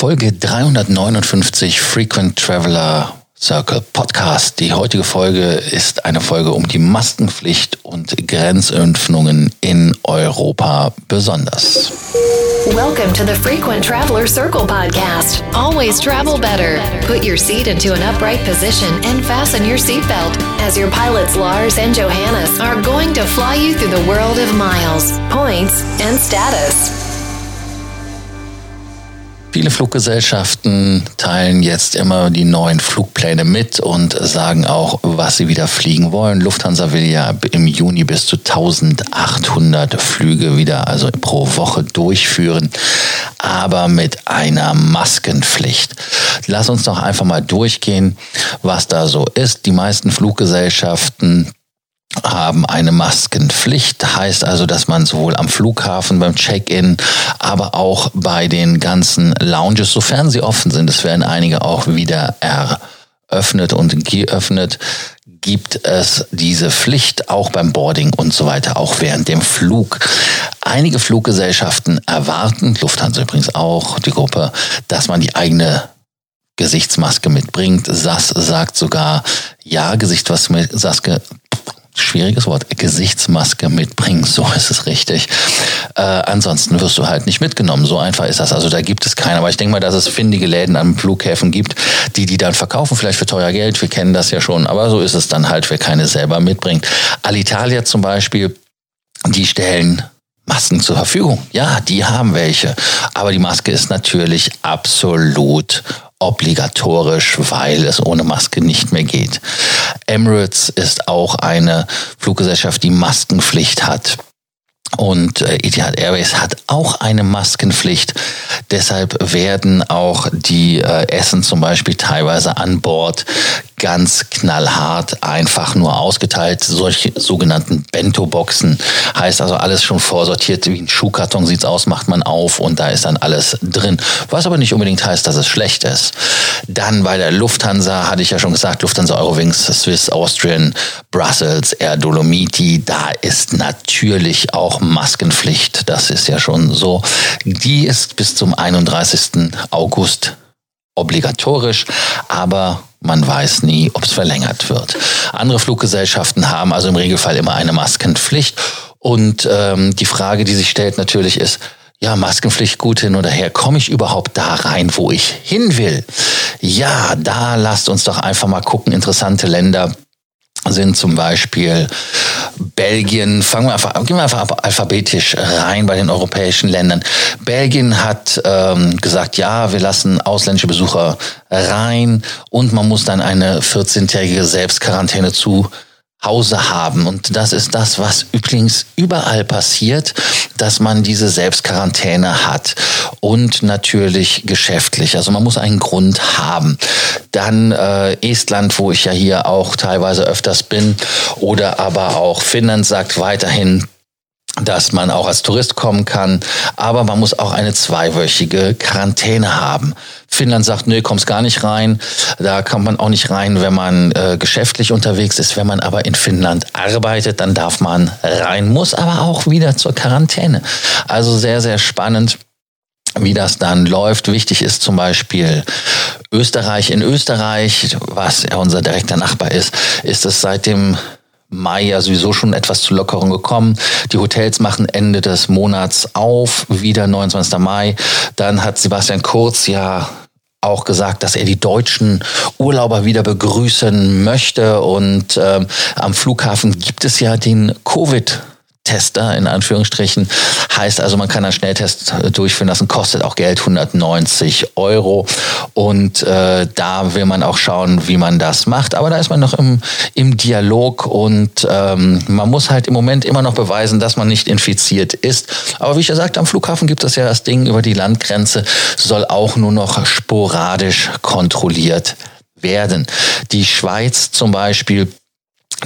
Folge 359 Frequent Traveler Circle Podcast. Die heutige Folge ist eine Folge um die Maskenpflicht und Grenzöffnungen in Europa besonders. Welcome to the Frequent Traveler Circle podcast. Always travel better. Put your seat into an upright position and fasten your seatbelt as your pilots Lars and Johannes are going to fly you through the world of miles, points, and status. Viele Fluggesellschaften teilen jetzt immer die neuen Flugpläne mit und sagen auch, was sie wieder fliegen wollen. Lufthansa will ja im Juni bis zu 1800 Flüge wieder, also pro Woche durchführen, aber mit einer Maskenpflicht. Lass uns doch einfach mal durchgehen, was da so ist. Die meisten Fluggesellschaften haben eine Maskenpflicht, heißt also, dass man sowohl am Flughafen beim Check-in, aber auch bei den ganzen Lounges, sofern sie offen sind, es werden einige auch wieder eröffnet und geöffnet, gibt es diese Pflicht auch beim Boarding und so weiter, auch während dem Flug. Einige Fluggesellschaften erwarten, Lufthansa übrigens auch, die Gruppe, dass man die eigene Gesichtsmaske mitbringt. SAS sagt sogar, ja, Gesichtsmaske schwieriges Wort, Gesichtsmaske mitbringen, so ist es richtig. Äh, ansonsten wirst du halt nicht mitgenommen. So einfach ist das. Also da gibt es keine. Aber ich denke mal, dass es findige Läden an Flughäfen gibt, die die dann verkaufen, vielleicht für teuer Geld. Wir kennen das ja schon. Aber so ist es dann halt, wer keine selber mitbringt. Alitalia zum Beispiel, die stellen Masken zur Verfügung. Ja, die haben welche. Aber die Maske ist natürlich absolut obligatorisch, weil es ohne Maske nicht mehr geht. Emirates ist auch eine Fluggesellschaft, die Maskenpflicht hat. Und äh, Etihad Airways hat auch eine Maskenpflicht. Deshalb werden auch die äh, Essen zum Beispiel teilweise an Bord ganz knallhart einfach nur ausgeteilt. Solche sogenannten Bento-Boxen heißt also alles schon vorsortiert. Wie ein Schuhkarton sieht's aus, macht man auf und da ist dann alles drin. Was aber nicht unbedingt heißt, dass es schlecht ist. Dann bei der Lufthansa hatte ich ja schon gesagt, Lufthansa Eurowings, Swiss, Austrian, Brussels, Air Dolomiti, da ist natürlich auch Maskenpflicht. Das ist ja schon so. Die ist bis zum 31. August obligatorisch, aber man weiß nie, ob es verlängert wird. Andere Fluggesellschaften haben also im Regelfall immer eine Maskenpflicht. Und ähm, die Frage, die sich stellt natürlich ist, ja, Maskenpflicht gut hin oder her. Komme ich überhaupt da rein, wo ich hin will? Ja, da lasst uns doch einfach mal gucken. Interessante Länder sind zum Beispiel Belgien, fangen wir einfach, gehen wir einfach alphabetisch rein bei den europäischen Ländern. Belgien hat ähm, gesagt, ja, wir lassen ausländische Besucher rein und man muss dann eine 14-tägige Selbstquarantäne zu Hause haben. Und das ist das, was übrigens überall passiert, dass man diese Selbstquarantäne hat. Und natürlich geschäftlich. Also man muss einen Grund haben. Dann äh, Estland, wo ich ja hier auch teilweise öfters bin. Oder aber auch Finnland sagt weiterhin, dass man auch als Tourist kommen kann, aber man muss auch eine zweiwöchige Quarantäne haben. Finnland sagt, nö, kommst gar nicht rein. Da kommt man auch nicht rein, wenn man äh, geschäftlich unterwegs ist. Wenn man aber in Finnland arbeitet, dann darf man rein, muss aber auch wieder zur Quarantäne. Also sehr, sehr spannend wie das dann läuft. Wichtig ist zum Beispiel Österreich. In Österreich, was ja unser direkter Nachbar ist, ist es seit dem Mai ja sowieso schon etwas zu Lockerung gekommen. Die Hotels machen Ende des Monats auf, wieder 29. Mai. Dann hat Sebastian Kurz ja auch gesagt, dass er die deutschen Urlauber wieder begrüßen möchte. Und ähm, am Flughafen gibt es ja den Covid Tester in Anführungsstrichen. Heißt also, man kann einen Schnelltest äh, durchführen lassen, kostet auch Geld, 190 Euro. Und äh, da will man auch schauen, wie man das macht. Aber da ist man noch im, im Dialog und ähm, man muss halt im Moment immer noch beweisen, dass man nicht infiziert ist. Aber wie ich ja sagte, am Flughafen gibt es ja das Ding über die Landgrenze, soll auch nur noch sporadisch kontrolliert werden. Die Schweiz zum Beispiel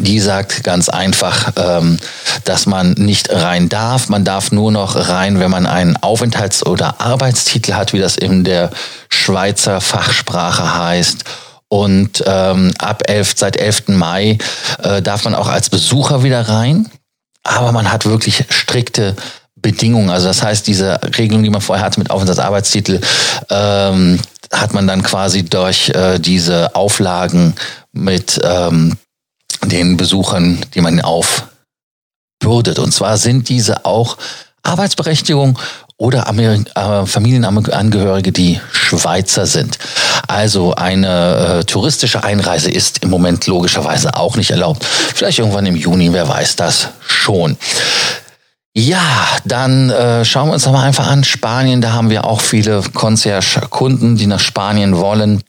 die sagt ganz einfach, ähm, dass man nicht rein darf. Man darf nur noch rein, wenn man einen Aufenthalts- oder Arbeitstitel hat, wie das in der Schweizer Fachsprache heißt. Und ähm, ab 11, seit 11. Mai äh, darf man auch als Besucher wieder rein. Aber man hat wirklich strikte Bedingungen. Also das heißt, diese Regelung, die man vorher hatte mit Aufenthaltsarbeitstitel, ähm, hat man dann quasi durch äh, diese Auflagen mit ähm, den Besuchern, die man aufbürdet. Und zwar sind diese auch Arbeitsberechtigung oder Ameri äh, Familienangehörige, die Schweizer sind. Also eine äh, touristische Einreise ist im Moment logischerweise auch nicht erlaubt. Vielleicht irgendwann im Juni, wer weiß das schon. Ja, dann äh, schauen wir uns aber einfach an Spanien. Da haben wir auch viele Concierge-Kunden, die nach Spanien wollen.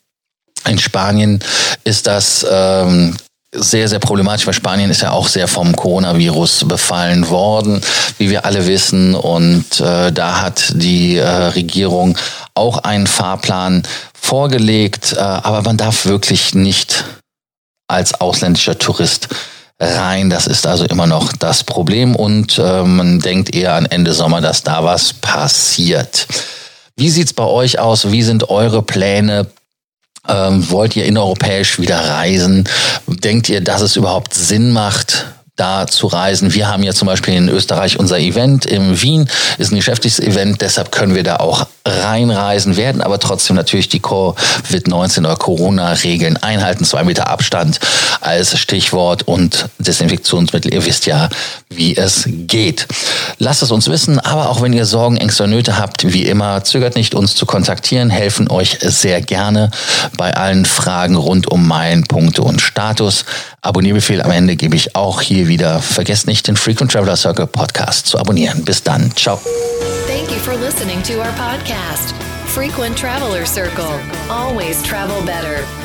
In Spanien ist das ähm, sehr, sehr problematisch, weil Spanien ist ja auch sehr vom Coronavirus befallen worden, wie wir alle wissen. Und äh, da hat die äh, Regierung auch einen Fahrplan vorgelegt, äh, aber man darf wirklich nicht als ausländischer Tourist rein. Das ist also immer noch das Problem und äh, man denkt eher an Ende Sommer, dass da was passiert. Wie sieht's bei euch aus? Wie sind eure Pläne? Ähm, wollt ihr innereuropäisch wieder reisen? Denkt ihr, dass es überhaupt Sinn macht, da zu reisen. Wir haben ja zum Beispiel in Österreich unser Event in Wien, ist ein geschäftliches Event, deshalb können wir da auch reinreisen, werden aber trotzdem natürlich die Covid-19 oder Corona-Regeln einhalten. Zwei Meter Abstand als Stichwort und Desinfektionsmittel. Ihr wisst ja, wie es geht. Lasst es uns wissen, aber auch wenn ihr Sorgen, Ängste und Nöte habt, wie immer, zögert nicht, uns zu kontaktieren, helfen euch sehr gerne bei allen Fragen rund um Meilen, Punkte und Status. Abonnierbefehl am Ende gebe ich auch hier wieder. Vergesst nicht, den Frequent Traveler Circle Podcast zu abonnieren. Bis dann. Ciao. Thank you for listening to our podcast, Frequent Traveler Circle. Always travel better.